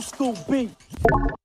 Austin Beat.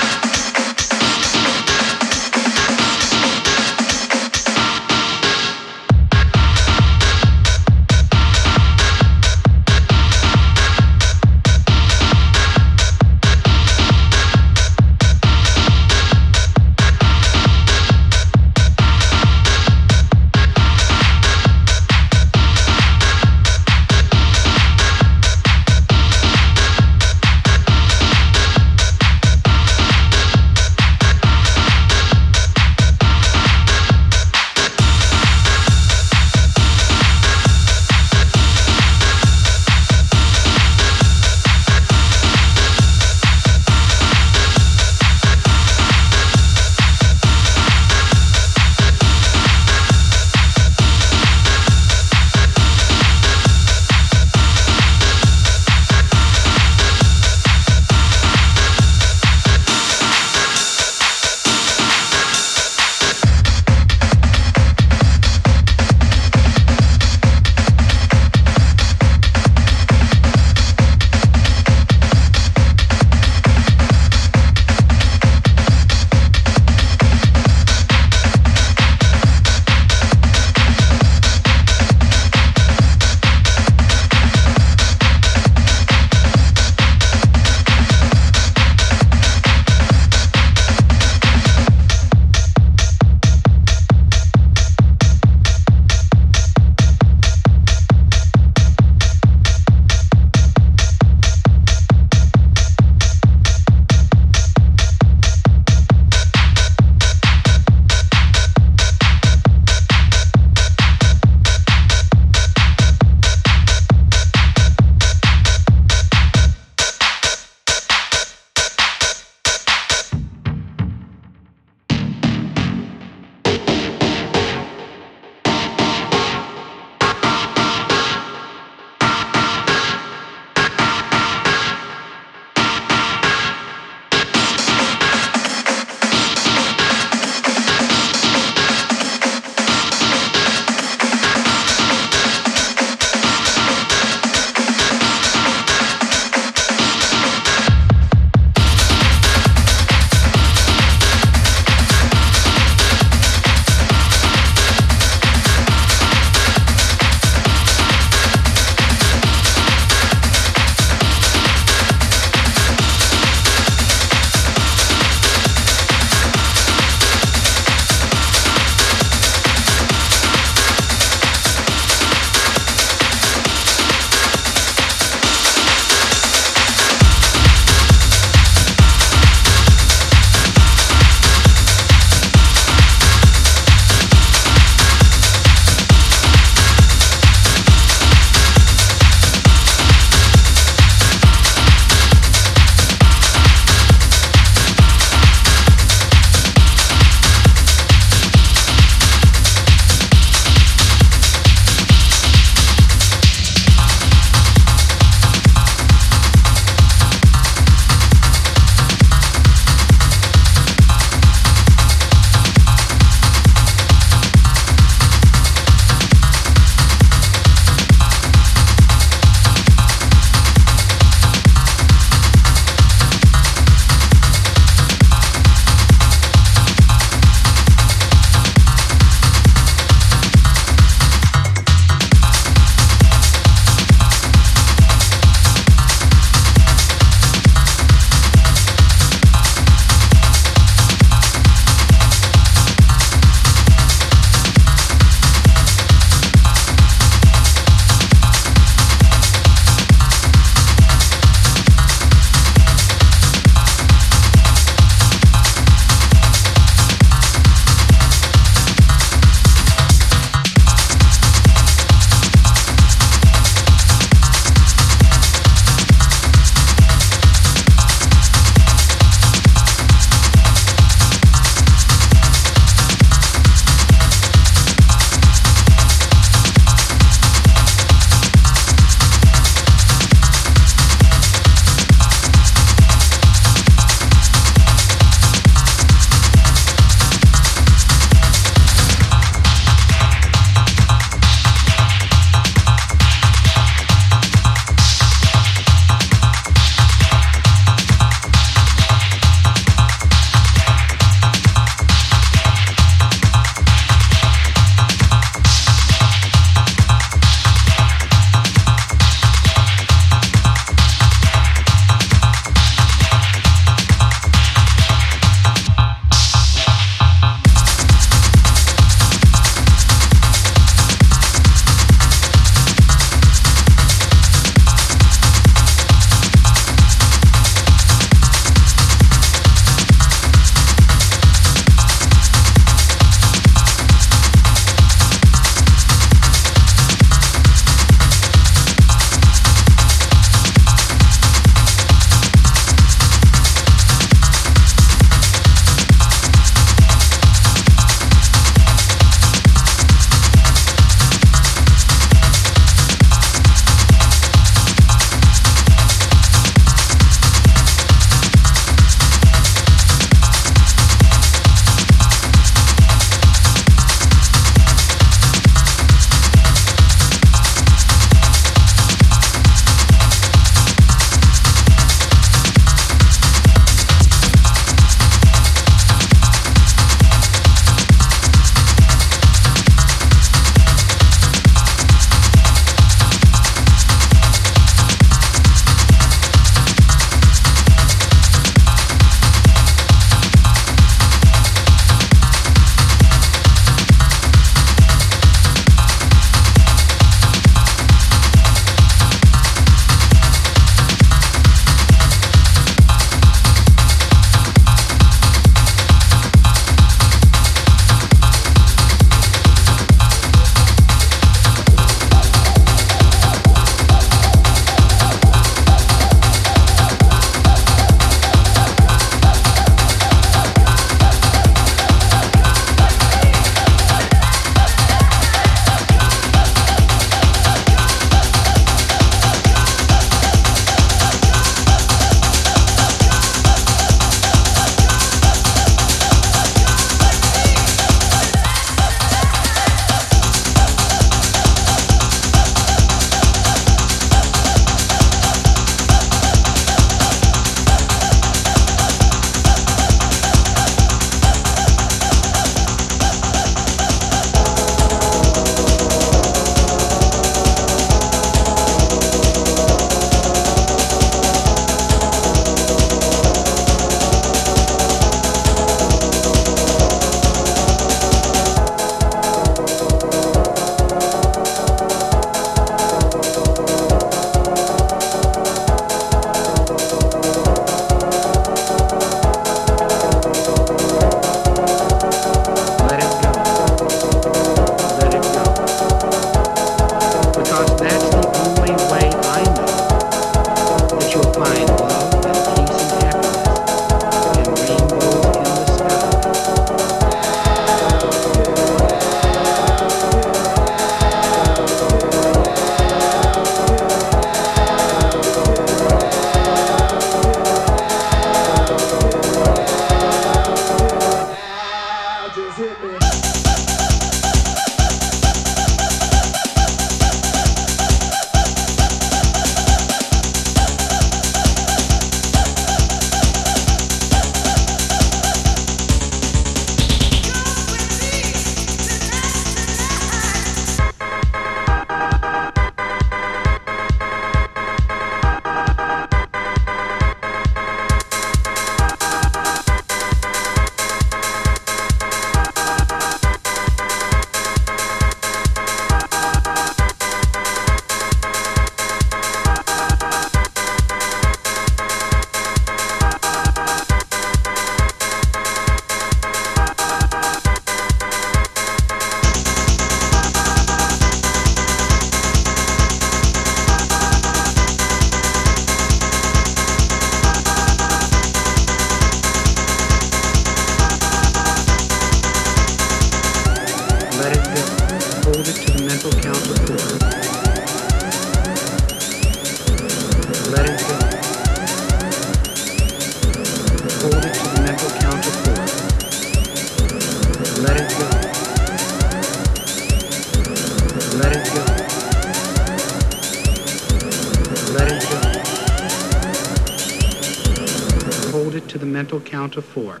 Of four.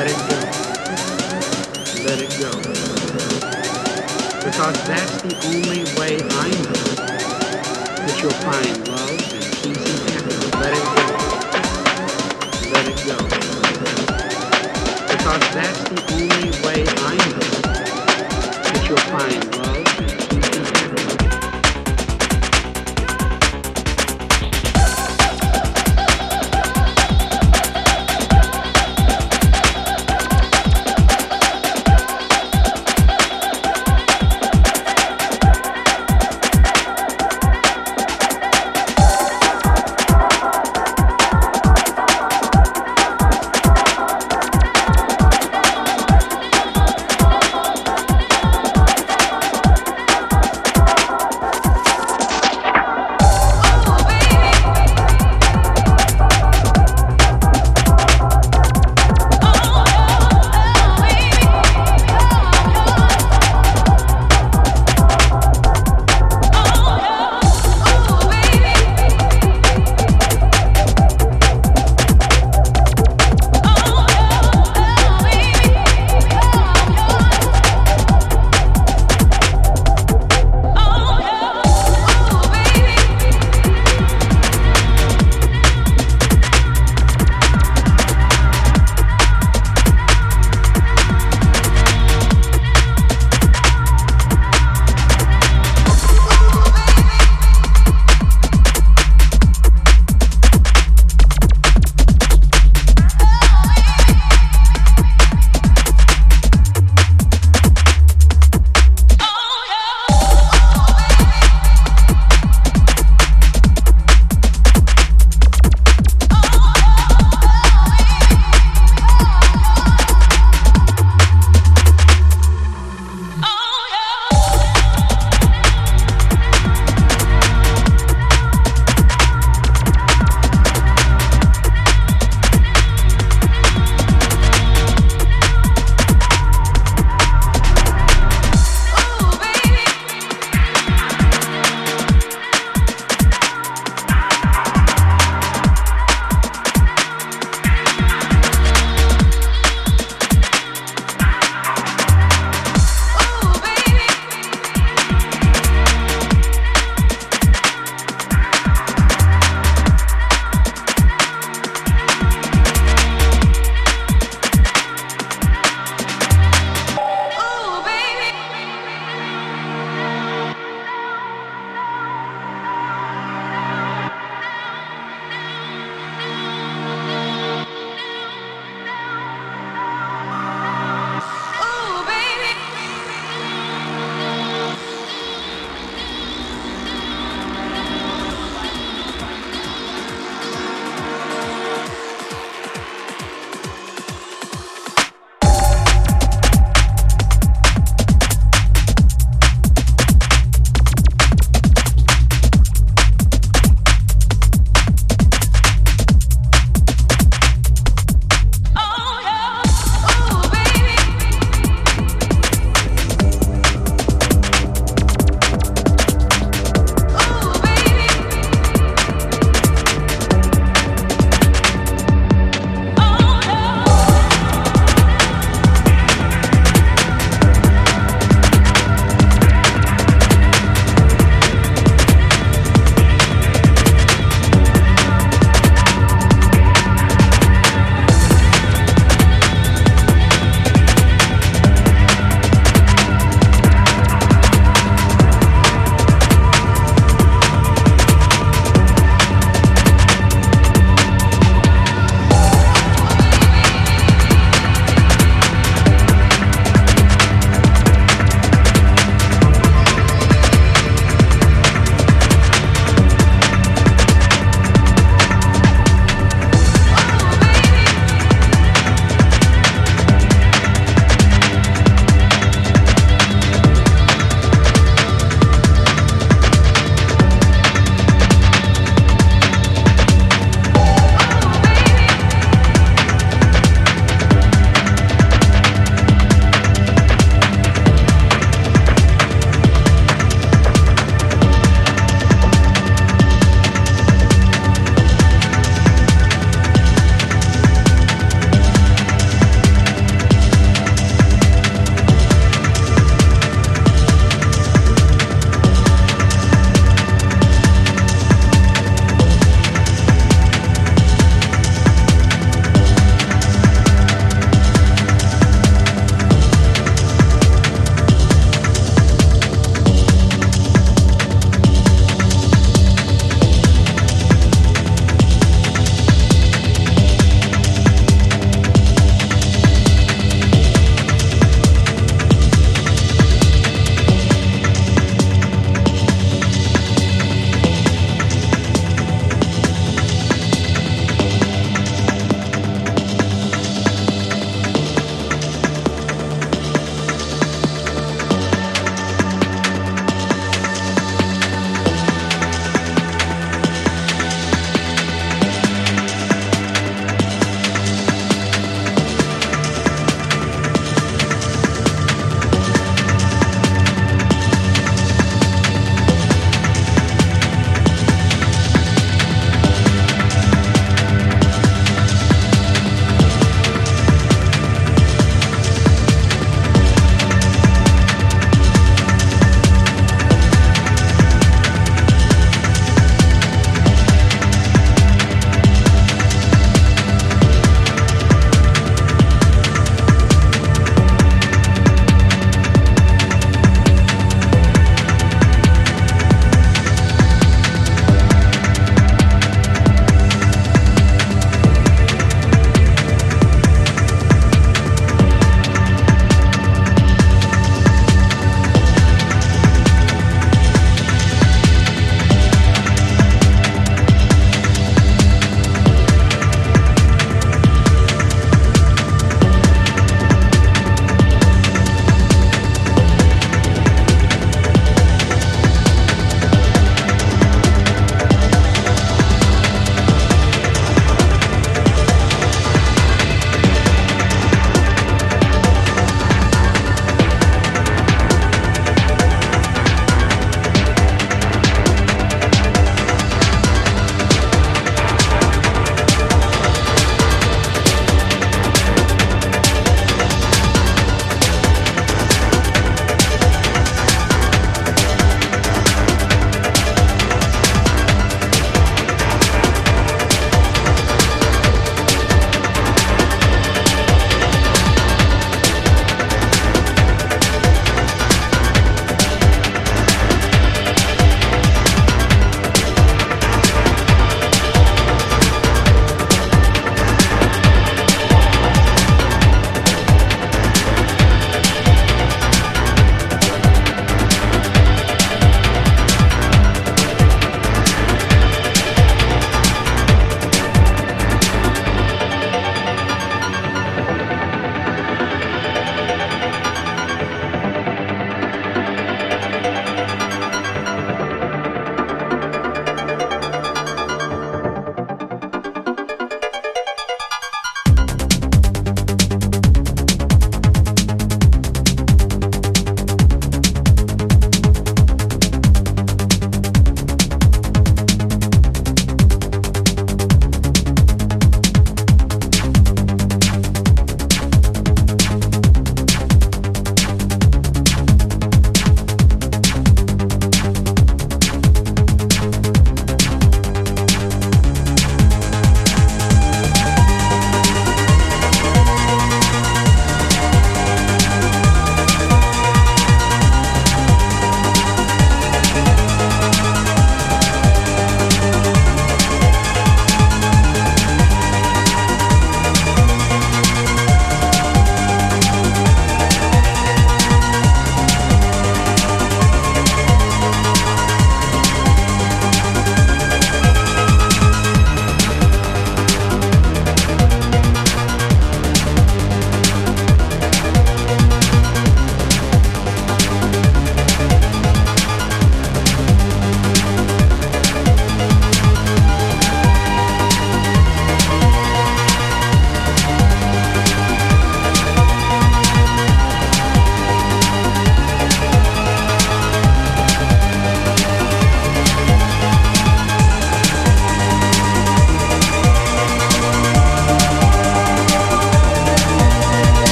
Let it go. Let it go. Because that's the only way I know that you'll find love and peace and happiness. Let it go. Let it go. Because that's the